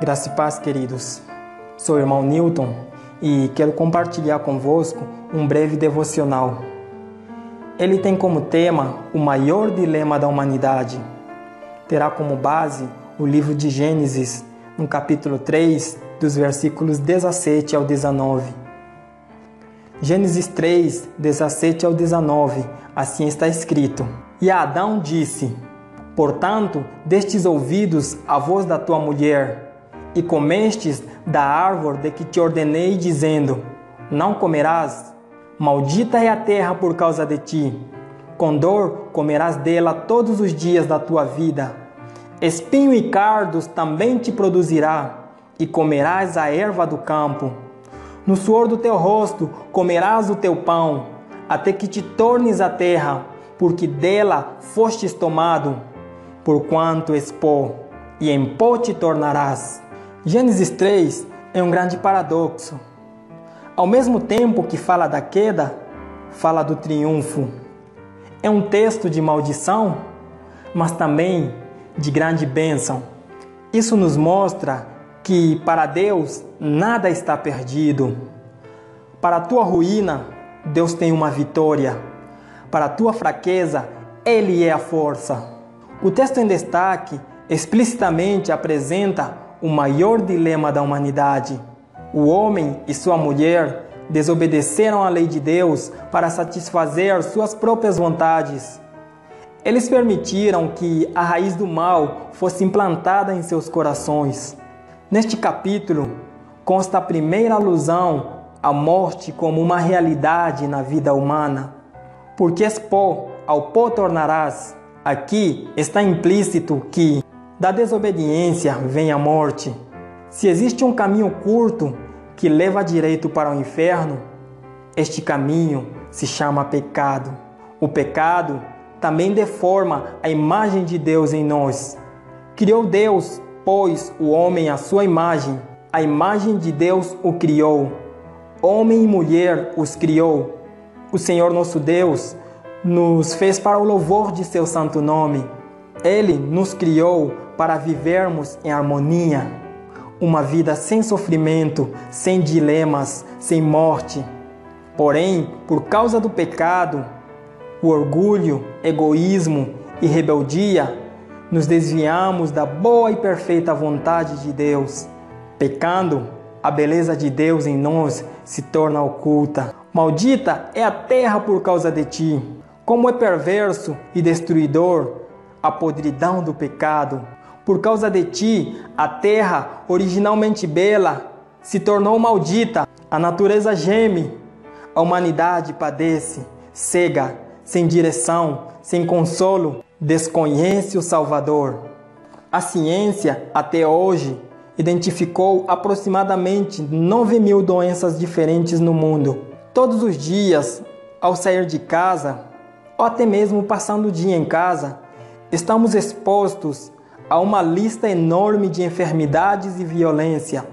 Graça e paz, queridos. Sou o irmão Newton e quero compartilhar convosco um breve devocional. Ele tem como tema o maior dilema da humanidade. Terá como base o livro de Gênesis, no capítulo 3, dos versículos 17 ao 19. Gênesis 3, 17 ao 19, assim está escrito: E Adão disse: Portanto, destes ouvidos a voz da tua mulher, e comestes da árvore de que te ordenei, dizendo: Não comerás. Maldita é a terra por causa de ti. Com dor comerás dela todos os dias da tua vida. Espinho e cardos também te produzirá, e comerás a erva do campo. No suor do teu rosto comerás o teu pão, até que te tornes a terra, porque dela fostes tomado, porquanto pó, e em pó te tornarás. Gênesis 3 é um grande paradoxo. Ao mesmo tempo que fala da queda, fala do triunfo. É um texto de maldição, mas também de grande bênção. Isso nos mostra que para Deus nada está perdido. Para a tua ruína, Deus tem uma vitória. Para a tua fraqueza, Ele é a força. O texto em destaque explicitamente apresenta o maior dilema da humanidade. O homem e sua mulher desobedeceram a lei de Deus para satisfazer suas próprias vontades. Eles permitiram que a raiz do mal fosse implantada em seus corações. Neste capítulo consta a primeira alusão à morte como uma realidade na vida humana. Porque és pó, ao pó tornarás. Aqui está implícito que da desobediência vem a morte. Se existe um caminho curto que leva direito para o inferno, este caminho se chama pecado. O pecado também deforma a imagem de Deus em nós. Criou Deus, pois, o homem à sua imagem. A imagem de Deus o criou. Homem e mulher os criou. O Senhor nosso Deus nos fez para o louvor de seu santo nome. Ele nos criou para vivermos em harmonia, uma vida sem sofrimento, sem dilemas, sem morte. Porém, por causa do pecado, o orgulho, egoísmo e rebeldia, nos desviamos da boa e perfeita vontade de Deus. Pecando, a beleza de Deus em nós se torna oculta. Maldita é a terra por causa de ti. Como é perverso e destruidor a podridão do pecado. Por causa de ti, a terra, originalmente bela, se tornou maldita. A natureza geme, a humanidade padece, cega, sem direção, sem consolo, desconhece o Salvador. A ciência, até hoje, identificou aproximadamente 9 mil doenças diferentes no mundo. Todos os dias, ao sair de casa, ou até mesmo passando o dia em casa, estamos expostos a uma lista enorme de enfermidades e violência.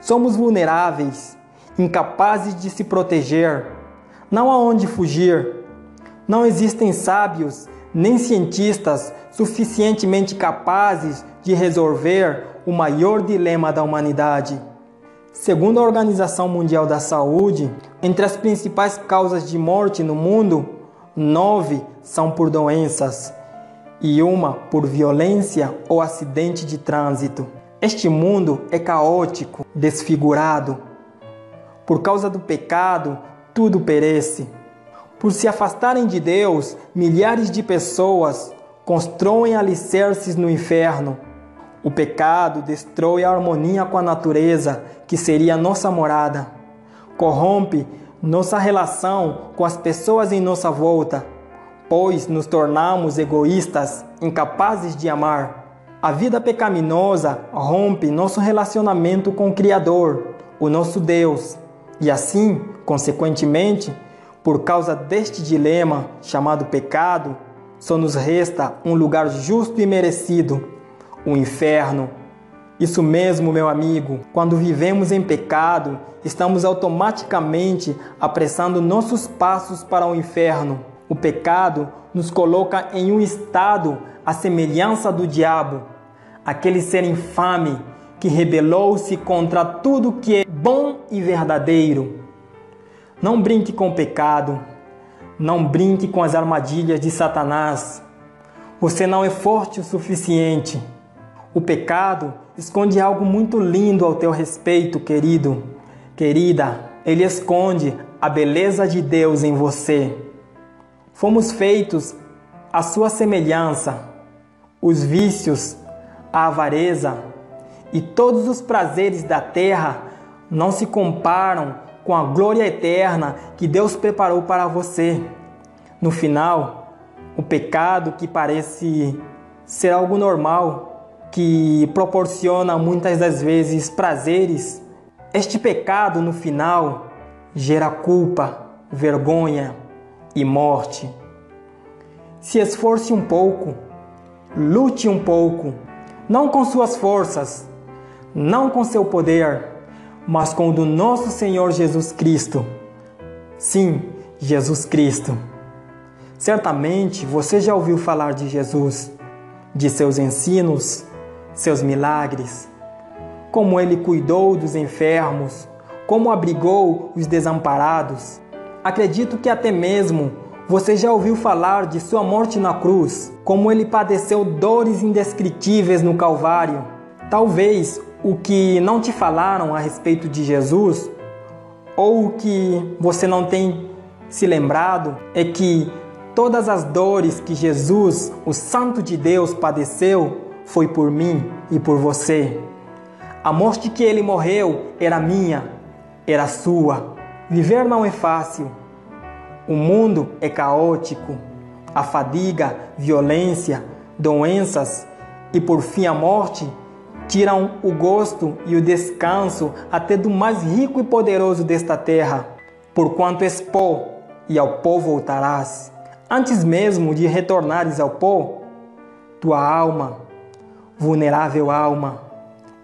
Somos vulneráveis, incapazes de se proteger, não há onde fugir. Não existem sábios nem cientistas suficientemente capazes de resolver o maior dilema da humanidade. Segundo a Organização Mundial da Saúde, entre as principais causas de morte no mundo, nove são por doenças e uma por violência ou acidente de trânsito. Este mundo é caótico, desfigurado. Por causa do pecado, tudo perece. Por se afastarem de Deus, milhares de pessoas constroem alicerces no inferno. O pecado destrói a harmonia com a natureza, que seria nossa morada. Corrompe nossa relação com as pessoas em nossa volta pois nos tornamos egoístas, incapazes de amar. A vida pecaminosa rompe nosso relacionamento com o Criador, o nosso Deus, e assim, consequentemente, por causa deste dilema chamado pecado, só nos resta um lugar justo e merecido, o inferno. Isso mesmo, meu amigo, quando vivemos em pecado, estamos automaticamente apressando nossos passos para o inferno. O pecado nos coloca em um estado à semelhança do diabo, aquele ser infame, que rebelou-se contra tudo que é bom e verdadeiro. Não brinque com o pecado, não brinque com as armadilhas de Satanás. Você não é forte o suficiente. O pecado esconde algo muito lindo ao teu respeito, querido, querida. Ele esconde a beleza de Deus em você. Fomos feitos à sua semelhança. Os vícios, a avareza e todos os prazeres da terra não se comparam com a glória eterna que Deus preparou para você. No final, o pecado que parece ser algo normal, que proporciona muitas das vezes prazeres, este pecado no final gera culpa, vergonha e morte. Se esforce um pouco, lute um pouco, não com suas forças, não com seu poder, mas com o do nosso Senhor Jesus Cristo. Sim, Jesus Cristo. Certamente você já ouviu falar de Jesus, de seus ensinos, seus milagres, como ele cuidou dos enfermos, como abrigou os desamparados. Acredito que até mesmo você já ouviu falar de sua morte na cruz, como ele padeceu dores indescritíveis no Calvário. Talvez o que não te falaram a respeito de Jesus, ou o que você não tem se lembrado, é que todas as dores que Jesus, o Santo de Deus, padeceu foi por mim e por você. A morte que ele morreu era minha, era sua. Viver não é fácil. O mundo é caótico. A fadiga, violência, doenças e por fim a morte tiram o gosto e o descanso até do mais rico e poderoso desta terra. Porquanto és pó, e ao pó voltarás. Antes mesmo de retornares ao pó, tua alma, vulnerável alma,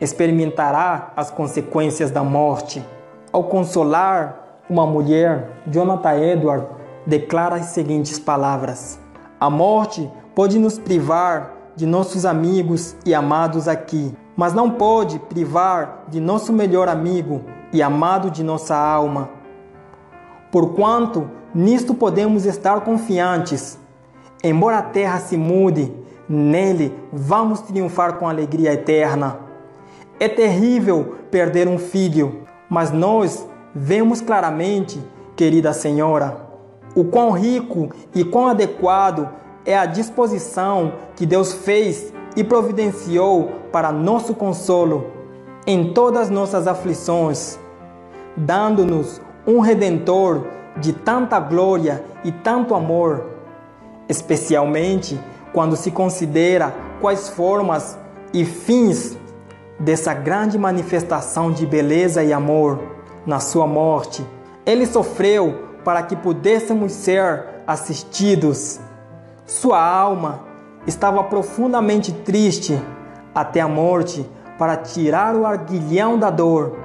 experimentará as consequências da morte. Ao consolar uma mulher, Jonathan Edward declara as seguintes palavras: A morte pode nos privar de nossos amigos e amados aqui, mas não pode privar de nosso melhor amigo e amado de nossa alma. Porquanto Nisto podemos estar confiantes. Embora a terra se mude, nele vamos triunfar com alegria eterna. É terrível perder um filho, mas nós vemos claramente, querida Senhora, o quão rico e quão adequado é a disposição que Deus fez e providenciou para nosso consolo em todas nossas aflições, dando-nos um redentor de tanta glória e tanto amor, especialmente quando se considera quais formas e fins dessa grande manifestação de beleza e amor na sua morte. Ele sofreu para que pudéssemos ser assistidos. Sua alma estava profundamente triste até a morte para tirar o arguilhão da dor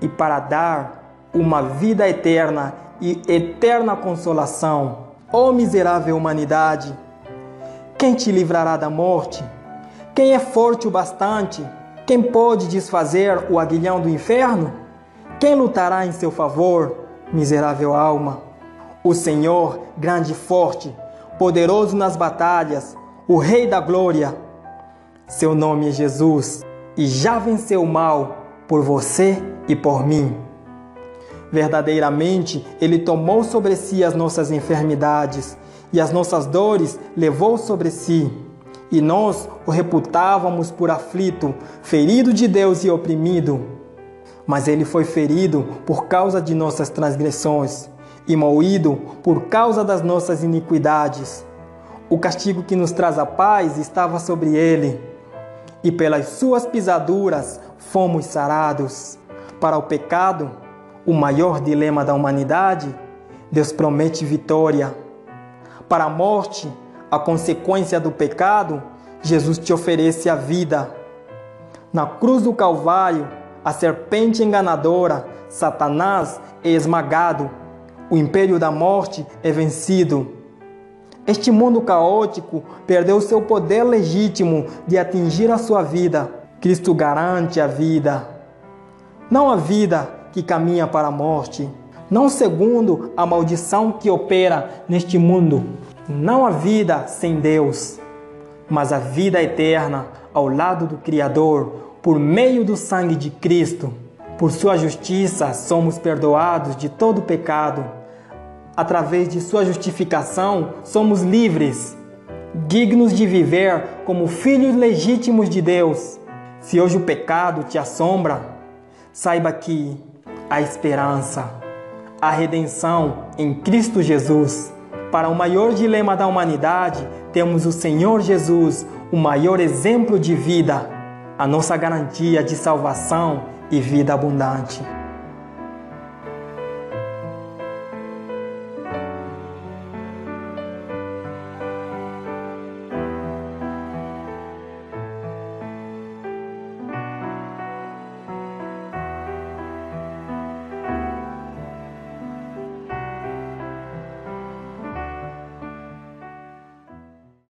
e para dar uma vida eterna e eterna consolação. Ó oh, miserável humanidade, quem te livrará da morte? Quem é forte o bastante? Quem pode desfazer o aguilhão do inferno? Quem lutará em seu favor, miserável alma? O Senhor, grande e forte, poderoso nas batalhas, o Rei da glória. Seu nome é Jesus e já venceu o mal por você e por mim. Verdadeiramente, Ele tomou sobre si as nossas enfermidades e as nossas dores levou sobre si. E nós o reputávamos por aflito, ferido de Deus e oprimido. Mas ele foi ferido por causa de nossas transgressões e moído por causa das nossas iniquidades. O castigo que nos traz a paz estava sobre ele, e pelas suas pisaduras fomos sarados. Para o pecado, o maior dilema da humanidade, Deus promete vitória. Para a morte, a consequência do pecado, Jesus te oferece a vida. Na cruz do Calvário, a serpente enganadora, Satanás é esmagado, o império da morte é vencido. Este mundo caótico perdeu seu poder legítimo de atingir a sua vida. Cristo garante a vida, não a vida que caminha para a morte, não segundo a maldição que opera neste mundo, não a vida sem Deus, mas a vida eterna ao lado do Criador por meio do sangue de Cristo. Por sua justiça somos perdoados de todo pecado. Através de sua justificação somos livres, dignos de viver como filhos legítimos de Deus. Se hoje o pecado te assombra, saiba que há esperança, a redenção em Cristo Jesus. Para o maior dilema da humanidade, temos o Senhor Jesus, o maior exemplo de vida, a nossa garantia de salvação e vida abundante.